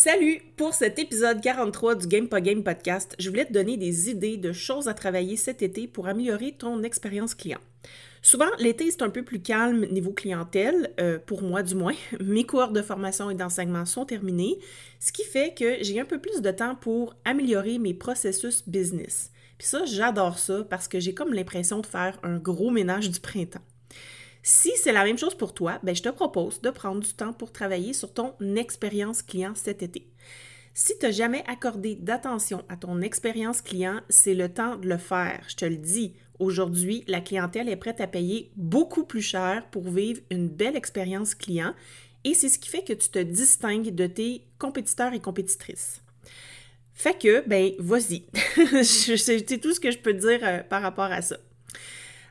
Salut! Pour cet épisode 43 du Game Pas Game podcast, je voulais te donner des idées de choses à travailler cet été pour améliorer ton expérience client. Souvent, l'été, c'est un peu plus calme niveau clientèle, euh, pour moi du moins. Mes cours de formation et d'enseignement sont terminés, ce qui fait que j'ai un peu plus de temps pour améliorer mes processus business. Puis ça, j'adore ça parce que j'ai comme l'impression de faire un gros ménage du printemps. Si c'est la même chose pour toi, ben je te propose de prendre du temps pour travailler sur ton expérience client cet été. Si tu n'as jamais accordé d'attention à ton expérience client, c'est le temps de le faire. Je te le dis, aujourd'hui, la clientèle est prête à payer beaucoup plus cher pour vivre une belle expérience client et c'est ce qui fait que tu te distingues de tes compétiteurs et compétitrices. Fait que, ben, vas-y. c'est tout ce que je peux dire euh, par rapport à ça.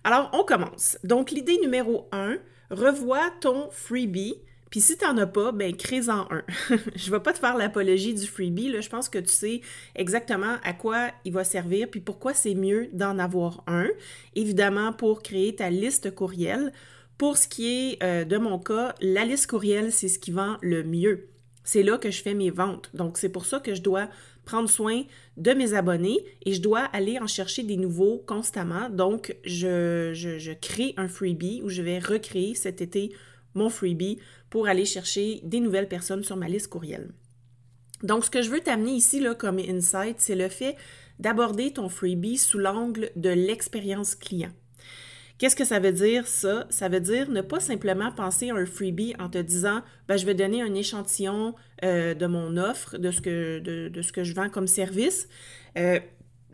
Alors, on commence. Donc, l'idée numéro 1, revois ton freebie. Puis si tu n'en as pas, ben crée-en un. je vais pas te faire l'apologie du freebie, là. je pense que tu sais exactement à quoi il va servir, puis pourquoi c'est mieux d'en avoir un. Évidemment, pour créer ta liste courriel. Pour ce qui est euh, de mon cas, la liste courriel, c'est ce qui vend le mieux. C'est là que je fais mes ventes. Donc, c'est pour ça que je dois prendre soin de mes abonnés et je dois aller en chercher des nouveaux constamment. Donc, je, crée un freebie où je vais recréer cet été mon freebie pour aller chercher des nouvelles personnes sur ma liste courriel. Donc, ce que je veux t'amener ici là, comme insight, c'est le fait d'aborder ton freebie sous l'angle de l'expérience client. Qu'est-ce que ça veut dire, ça? Ça veut dire ne pas simplement penser à un freebie en te disant ben, je vais donner un échantillon euh, de mon offre, de ce, que, de, ce que je vends comme service. Euh,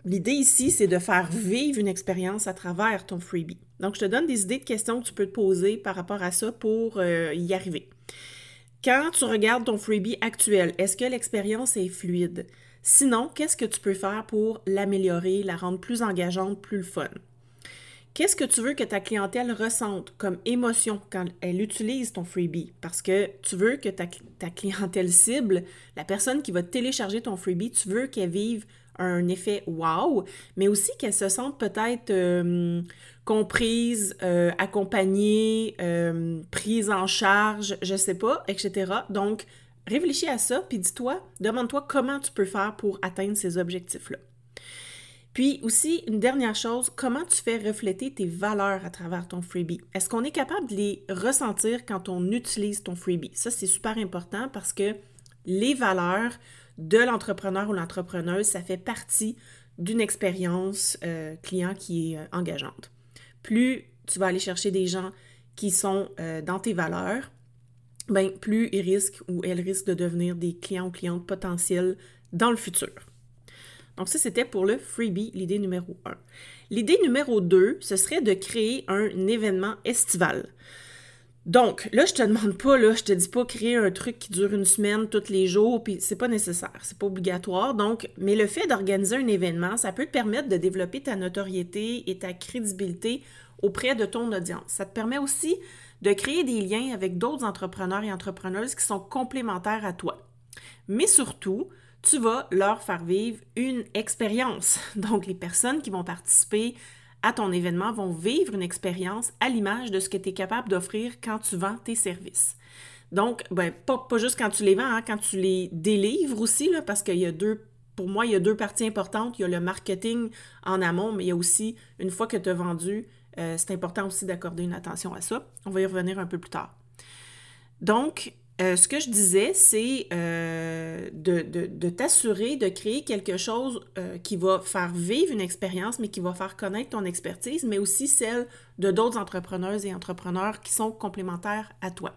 l'idée ici, c'est de faire vivre une expérience à travers ton freebie. Donc, je te donne des idées de questions que tu peux te poser par rapport à ça pour euh, y arriver. Quand tu regardes ton freebie actuel, est-ce que l'expérience est fluide? Sinon, qu'est-ce que tu peux faire pour l'améliorer, la rendre plus engageante, plus fun? Qu'est-ce que tu veux que ta clientèle ressente comme émotion quand elle utilise ton freebie? Parce que tu veux que ta, clientèle cible, la personne qui va télécharger ton freebie, tu veux qu'elle vive un effet wow, mais aussi qu'elle se sente peut-être euh, comprise, euh, accompagnée, euh, prise en charge, je sais pas, etc. Donc, réfléchis à ça, puis dis-toi, demande-toi comment tu peux faire pour atteindre ces objectifs-là. Puis aussi, une dernière chose, comment tu fais refléter tes valeurs à travers ton freebie? Est-ce qu'on est capable de les ressentir quand on utilise ton freebie? Ça, c'est super important parce que les valeurs de l'entrepreneur ou l'entrepreneuse, ça fait partie d'une expérience euh, client qui est euh, engageante. Plus tu vas aller chercher des gens qui sont euh, dans tes valeurs, ben, plus ils risquent ou elles risquent de devenir des clients ou clientes potentiels dans le futur. Donc ça, c'était pour le freebie, l'idée numéro 1. L'idée numéro 2, ce serait de créer un événement estival. Donc, là, je te demande pas, là, je te dis pas créer un truc qui dure une semaine tous les jours, puis c'est pas nécessaire, c'est pas obligatoire. Donc, mais le fait d'organiser un événement, ça peut te permettre de développer ta notoriété et ta crédibilité auprès de ton audience. Ça te permet aussi de créer des liens avec d'autres entrepreneurs et entrepreneuses qui sont complémentaires à toi. Mais surtout, tu vas leur faire vivre une expérience. Donc, les personnes qui vont participer à ton événement vont vivre une expérience à l'image de ce que tu es capable d'offrir quand tu vends tes services. Donc, ben, pas, juste quand tu les vends, hein, quand tu les délivres aussi, parce qu'il y a deux, pour moi, il y a deux parties importantes. Il y a le marketing en amont, mais il y a aussi, une fois que tu as vendu, euh, c'est important aussi d'accorder une attention à ça. On va y revenir un peu plus tard. Donc, euh, ce que je disais, c'est euh, de, t'assurer de créer quelque chose euh, qui va faire vivre une expérience, mais qui va faire connaître ton expertise, mais aussi celle de d'autres entrepreneuses et entrepreneurs qui sont complémentaires à toi.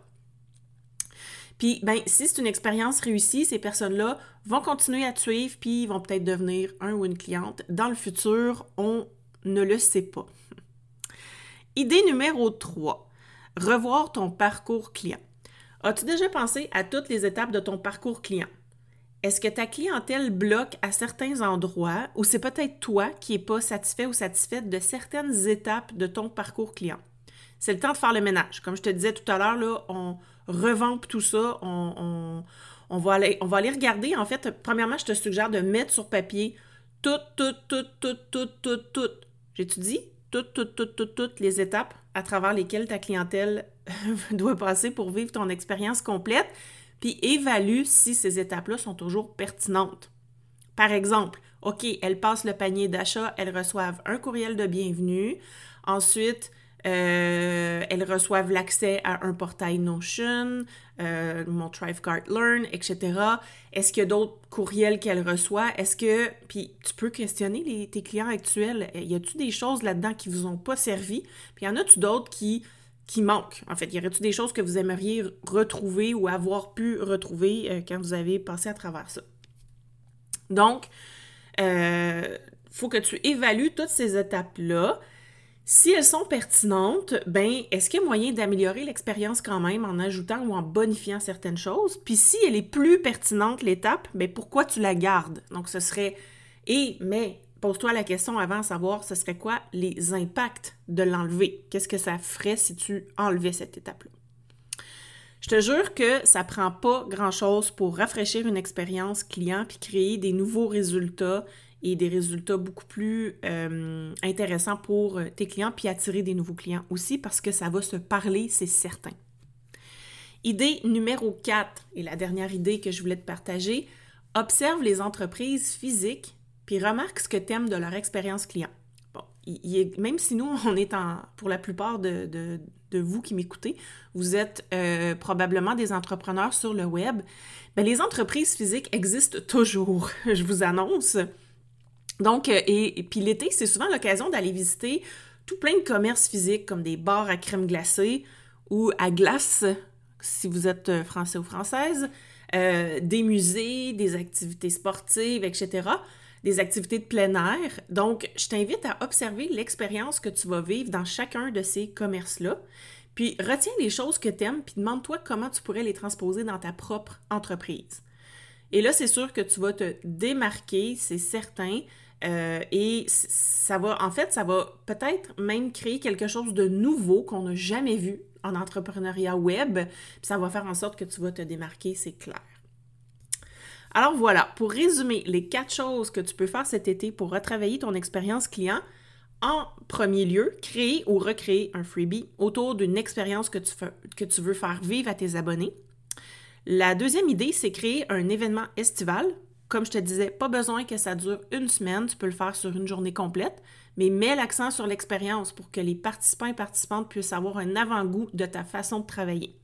Puis, ben, si c'est une expérience réussie, ces personnes-là vont continuer à te suivre, puis ils vont peut-être devenir un ou une cliente. Dans le futur, on ne le sait pas. Idée numéro 3, revoir ton parcours client. As-tu déjà pensé à toutes les étapes de ton parcours client? Est-ce que ta clientèle bloque à certains endroits ou c'est peut-être toi qui n'es pas satisfait ou satisfaite de certaines étapes de ton parcours client? C'est le temps de faire le ménage. Comme je te disais tout à l'heure, on revampe tout ça, on, va aller, regarder. En fait, premièrement, je te suggère de mettre sur papier toutes, toutes, toutes, toutes, toutes, toutes. J'ai-tu dit? Toutes, toutes, toutes, toutes, toutes les étapes à travers lesquelles ta clientèle doit passer pour vivre ton expérience complète puis évalue si ces étapes-là sont toujours pertinentes. Par exemple, OK, elles passent le panier d'achat, elles reçoivent un courriel de bienvenue. Ensuite, euh, elles reçoivent l'accès à un portail Notion, euh, mon Thrivecart Learn, etc. Est-ce qu'il y a d'autres courriels qu'elles reçoivent? Est-ce que. Puis tu peux questionner tes clients actuels. Y a-tu des choses là-dedans qui vous ont pas servi? Puis y en a-tu d'autres qui qui manque. En fait, y aurait-il des choses que vous aimeriez retrouver ou avoir pu retrouver euh, quand vous avez passé à travers ça? Donc, il euh, faut que tu évalues toutes ces étapes-là. Si elles sont pertinentes, ben, est-ce qu'il y a moyen d'améliorer l'expérience quand même en ajoutant ou en bonifiant certaines choses? Puis si elle est plus pertinente, l'étape, ben, pourquoi tu la gardes? Donc, ce serait et, mais, pose-toi la question avant de savoir ce serait quoi les impacts de l'enlever? Qu'est-ce que ça ferait si tu enlevais cette étape-là? Je te jure que ça prend pas grand-chose pour rafraîchir une expérience client puis créer des nouveaux résultats et des résultats beaucoup plus euh, intéressants pour euh, tes clients puis attirer des nouveaux clients aussi parce que ça va se parler, c'est certain. Idée numéro 4 et la dernière idée que je voulais te partager, observe les entreprises physiques puis remarque ce que tu aimes de leur expérience client. Bon, même si nous, on est en, pour la plupart de, vous qui m'écoutez, vous êtes euh, probablement des entrepreneurs sur le web, bien, les entreprises physiques existent toujours, je vous annonce. Donc, euh, et, puis l'été, c'est souvent l'occasion d'aller visiter tout plein de commerces physiques comme des bars à crème glacée ou à glace, si vous êtes euh, français ou française, des musées, des activités sportives, etc des activités de plein air. Donc, je t'invite à observer l'expérience que tu vas vivre dans chacun de ces commerces-là. Puis, retiens les choses que tu aimes, puis demande-toi comment tu pourrais les transposer dans ta propre entreprise. Et là, c'est sûr que tu vas te démarquer, c'est certain. Euh, et ça va, en fait, ça va peut-être même créer quelque chose de nouveau qu'on n'a jamais vu en entrepreneuriat web. Puis ça va faire en sorte que tu vas te démarquer, c'est clair. Alors voilà, pour résumer les quatre choses que tu peux faire cet été pour retravailler ton expérience client, en premier lieu, créer ou recréer un freebie autour d'une expérience que tu, que tu veux faire vivre à tes abonnés. La deuxième idée, c'est créer un événement estival. Comme je te disais, pas besoin que ça dure une semaine, tu peux le faire sur une journée complète, mais mets l'accent sur l'expérience pour que les participants et participantes puissent avoir un avant-goût de ta façon de travailler.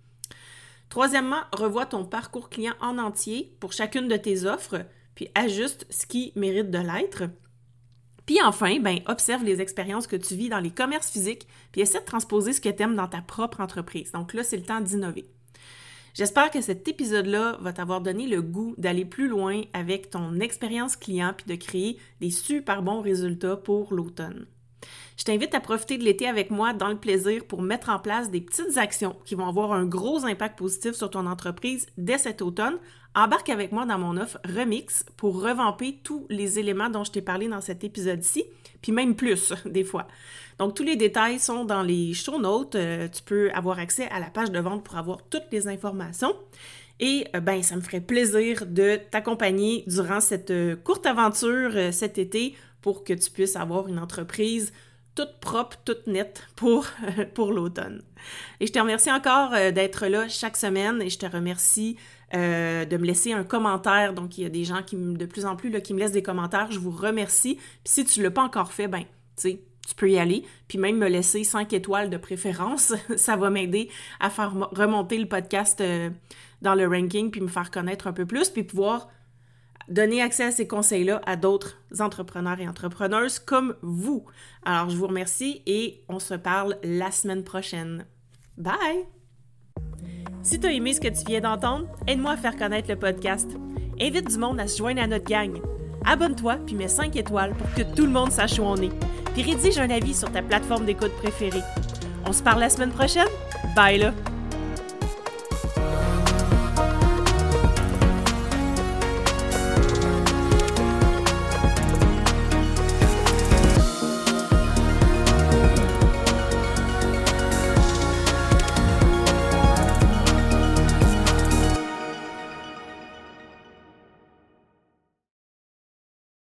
Troisièmement, revois ton parcours client en entier pour chacune de tes offres, puis ajuste ce qui mérite de l'être. Puis enfin, ben, observe les expériences que tu vis dans les commerces physiques, puis essaie de transposer ce que tu aimes dans ta propre entreprise. Donc là, c'est le temps d'innover. J'espère que cet épisode-là va t'avoir donné le goût d'aller plus loin avec ton expérience client puis de créer des super bons résultats pour l'automne. Je t'invite à profiter de l'été avec moi dans le plaisir pour mettre en place des petites actions qui vont avoir un gros impact positif sur ton entreprise dès cet automne. Embarque avec moi dans mon offre Remix pour revamper tous les éléments dont je t'ai parlé dans cet épisode-ci, puis même plus des fois. Donc tous les détails sont dans les show notes. Euh, tu peux avoir accès à la page de vente pour avoir toutes les informations. Et euh, ben, ça me ferait plaisir de t'accompagner durant cette euh, courte aventure cet été pour que tu puisses avoir une entreprise toute propre, toute nette pour, l'automne. Et je te remercie encore euh, d'être là chaque semaine et je te remercie euh, de me laisser un commentaire. Donc, il y a des gens qui, de plus en plus, qui me laissent des commentaires. Je vous remercie. Puis si tu ne l'as pas encore fait, ben, tu sais, tu peux y aller. Puis même me laisser 5 étoiles de préférence. Ça va m'aider à faire remonter le podcast euh, dans le ranking puis me faire connaître un peu plus. Puis pouvoir donner accès à ces conseils-là à d'autres entrepreneurs et entrepreneuses comme vous. Alors, je vous remercie et on se parle la semaine prochaine. Bye! Si tu as aimé ce que tu viens d'entendre, aide-moi à faire connaître le podcast. Invite du monde à se joindre à notre gang. Abonne-toi puis mets 5 étoiles pour que tout le monde sache où on est. Puis rédige un avis sur ta plateforme d'écoute préférée. On se parle la semaine prochaine? Bye là!